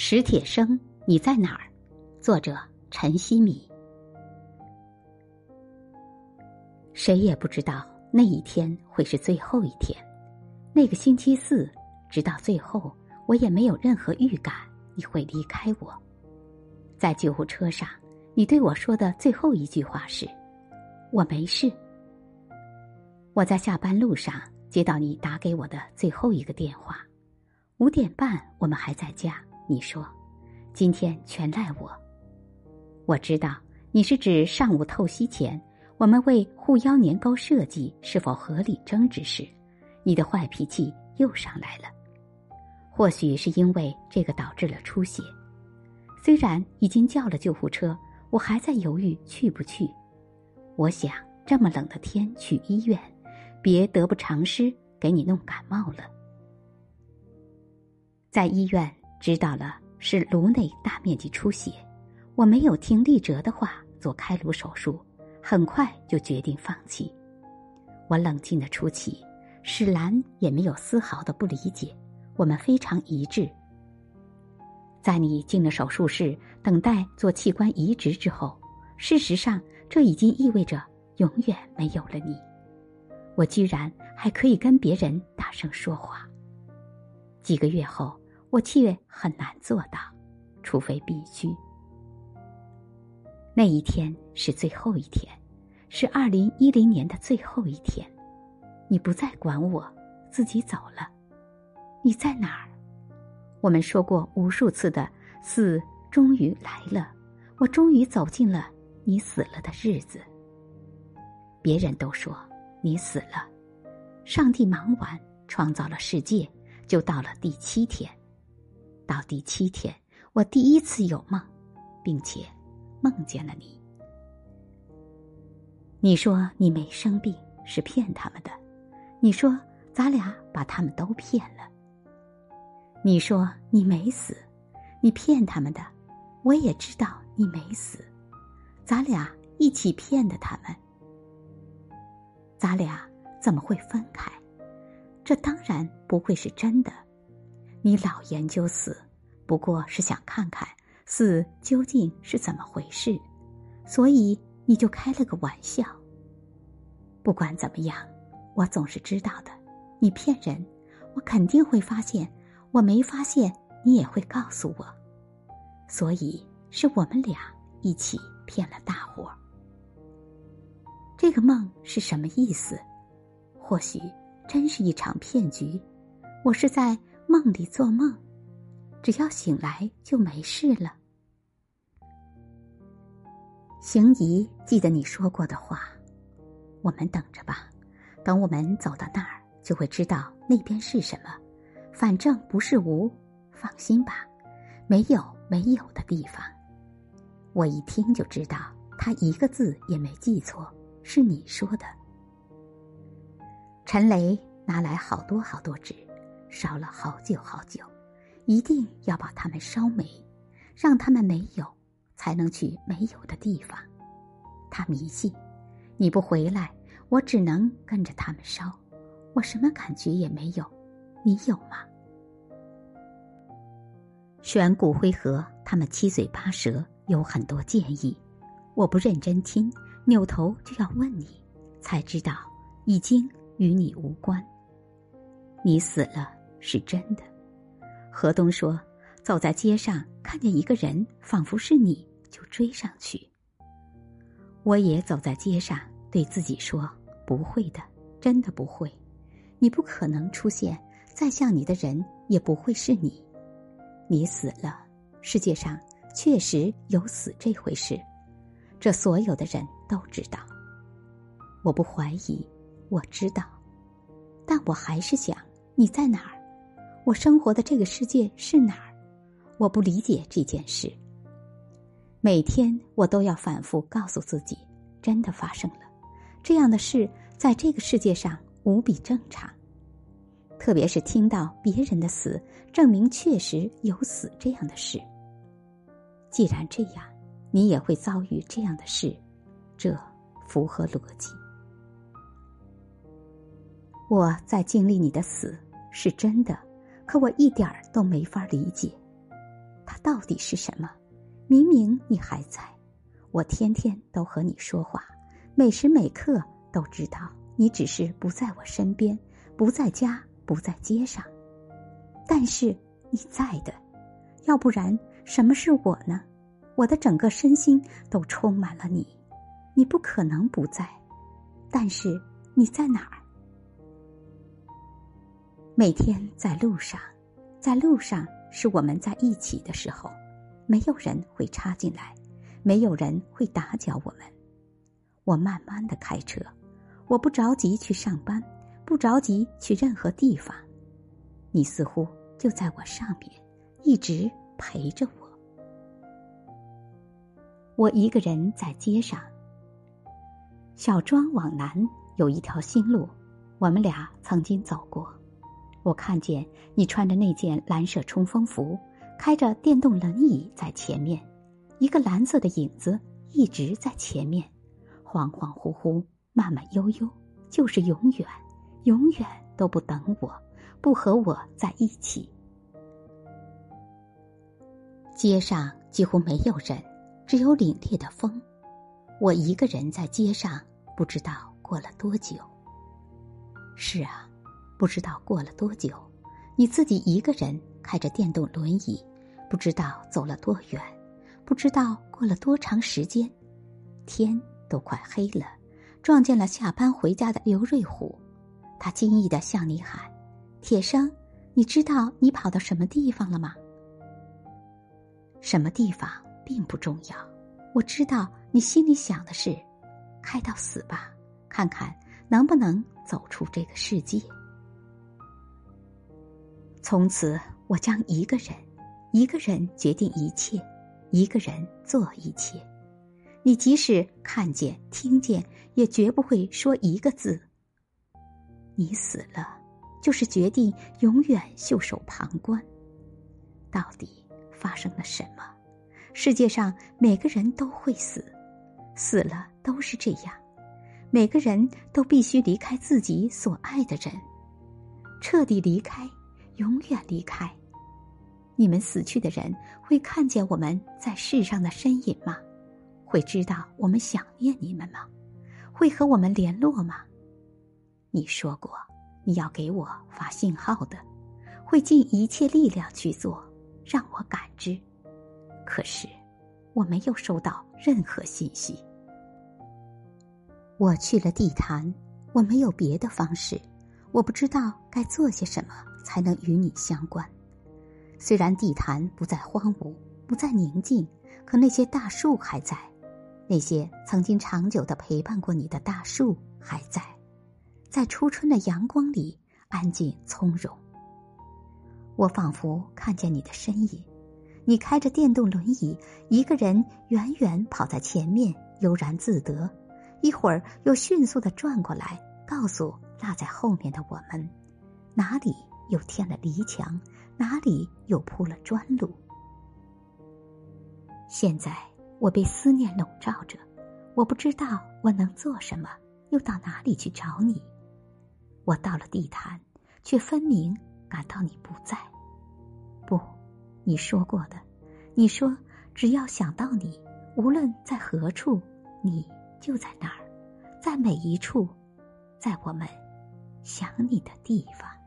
史铁生，你在哪儿？作者陈希米。谁也不知道那一天会是最后一天。那个星期四，直到最后，我也没有任何预感你会离开我。在救护车上，你对我说的最后一句话是：“我没事。”我在下班路上接到你打给我的最后一个电话。五点半，我们还在家。你说：“今天全赖我。”我知道你是指上午透析前，我们为护腰年糕设计是否合理争执时，你的坏脾气又上来了。或许是因为这个导致了出血。虽然已经叫了救护车，我还在犹豫去不去。我想这么冷的天去医院，别得不偿失，给你弄感冒了。在医院。知道了是颅内大面积出血，我没有听丽哲的话做开颅手术，很快就决定放弃。我冷静的出奇，史兰也没有丝毫的不理解，我们非常一致。在你进了手术室等待做器官移植之后，事实上这已经意味着永远没有了你。我居然还可以跟别人大声说话。几个月后。我却很难做到，除非必须。那一天是最后一天，是二零一零年的最后一天。你不再管我，自己走了。你在哪儿？我们说过无数次的死终于来了，我终于走进了你死了的日子。别人都说你死了，上帝忙完创造了世界，就到了第七天。到第七天，我第一次有梦，并且梦见了你。你说你没生病是骗他们的，你说咱俩把他们都骗了。你说你没死，你骗他们的，我也知道你没死，咱俩一起骗的他们。咱俩怎么会分开？这当然不会是真的。你老研究死，不过是想看看死究竟是怎么回事，所以你就开了个玩笑。不管怎么样，我总是知道的。你骗人，我肯定会发现；我没发现，你也会告诉我。所以是我们俩一起骗了大伙儿。这个梦是什么意思？或许真是一场骗局。我是在。梦里做梦，只要醒来就没事了。行仪记得你说过的话，我们等着吧。等我们走到那儿，就会知道那边是什么。反正不是无，放心吧，没有没有的地方。我一听就知道，他一个字也没记错，是你说的。陈雷拿来好多好多纸。烧了好久好久，一定要把它们烧没，让他们没有，才能去没有的地方。他迷信，你不回来，我只能跟着他们烧。我什么感觉也没有，你有吗？选骨灰盒，他们七嘴八舌，有很多建议，我不认真听，扭头就要问你，才知道已经与你无关。你死了。是真的，河东说：“走在街上，看见一个人，仿佛是你，就追上去。”我也走在街上，对自己说：“不会的，真的不会。你不可能出现，再像你的人也不会是你。你死了，世界上确实有死这回事，这所有的人都知道。我不怀疑，我知道，但我还是想你在哪儿。”我生活的这个世界是哪儿？我不理解这件事。每天我都要反复告诉自己，真的发生了这样的事，在这个世界上无比正常。特别是听到别人的死，证明确实有死这样的事。既然这样，你也会遭遇这样的事，这符合逻辑。我在经历你的死，是真的。可我一点儿都没法理解，它到底是什么？明明你还在，我天天都和你说话，每时每刻都知道你只是不在我身边，不在家，不在街上。但是你在的，要不然什么是我呢？我的整个身心都充满了你，你不可能不在。但是你在哪儿？每天在路上，在路上是我们在一起的时候。没有人会插进来，没有人会打搅我们。我慢慢的开车，我不着急去上班，不着急去任何地方。你似乎就在我上面，一直陪着我。我一个人在街上。小庄往南有一条新路，我们俩曾经走过。我看见你穿着那件蓝色冲锋服。开着电动轮椅在前面，一个蓝色的影子一直在前面，恍恍惚惚，慢慢悠悠，就是永远，永远都不等我，不和我在一起。街上几乎没有人，只有凛冽的风。我一个人在街上，不知道过了多久。是啊，不知道过了多久，你自己一个人开着电动轮椅。不知道走了多远，不知道过了多长时间，天都快黑了，撞见了下班回家的刘瑞虎，他惊异的向你喊：“铁生，你知道你跑到什么地方了吗？”什么地方并不重要，我知道你心里想的是：开到死吧，看看能不能走出这个世界。从此，我将一个人。一个人决定一切，一个人做一切。你即使看见、听见，也绝不会说一个字。你死了，就是决定永远袖手旁观。到底发生了什么？世界上每个人都会死，死了都是这样。每个人都必须离开自己所爱的人，彻底离开，永远离开。你们死去的人会看见我们在世上的身影吗？会知道我们想念你们吗？会和我们联络吗？你说过你要给我发信号的，会尽一切力量去做，让我感知。可是我没有收到任何信息。我去了地坛，我没有别的方式，我不知道该做些什么才能与你相关。虽然地坛不再荒芜，不再宁静，可那些大树还在，那些曾经长久的陪伴过你的大树还在，在初春的阳光里安静从容。我仿佛看见你的身影，你开着电动轮椅，一个人远远跑在前面，悠然自得，一会儿又迅速的转过来，告诉落在后面的我们，哪里又添了篱墙。哪里又铺了砖路？现在我被思念笼罩着，我不知道我能做什么，又到哪里去找你？我到了地坛，却分明感到你不在。不，你说过的，你说只要想到你，无论在何处，你就在那儿，在每一处，在我们想你的地方。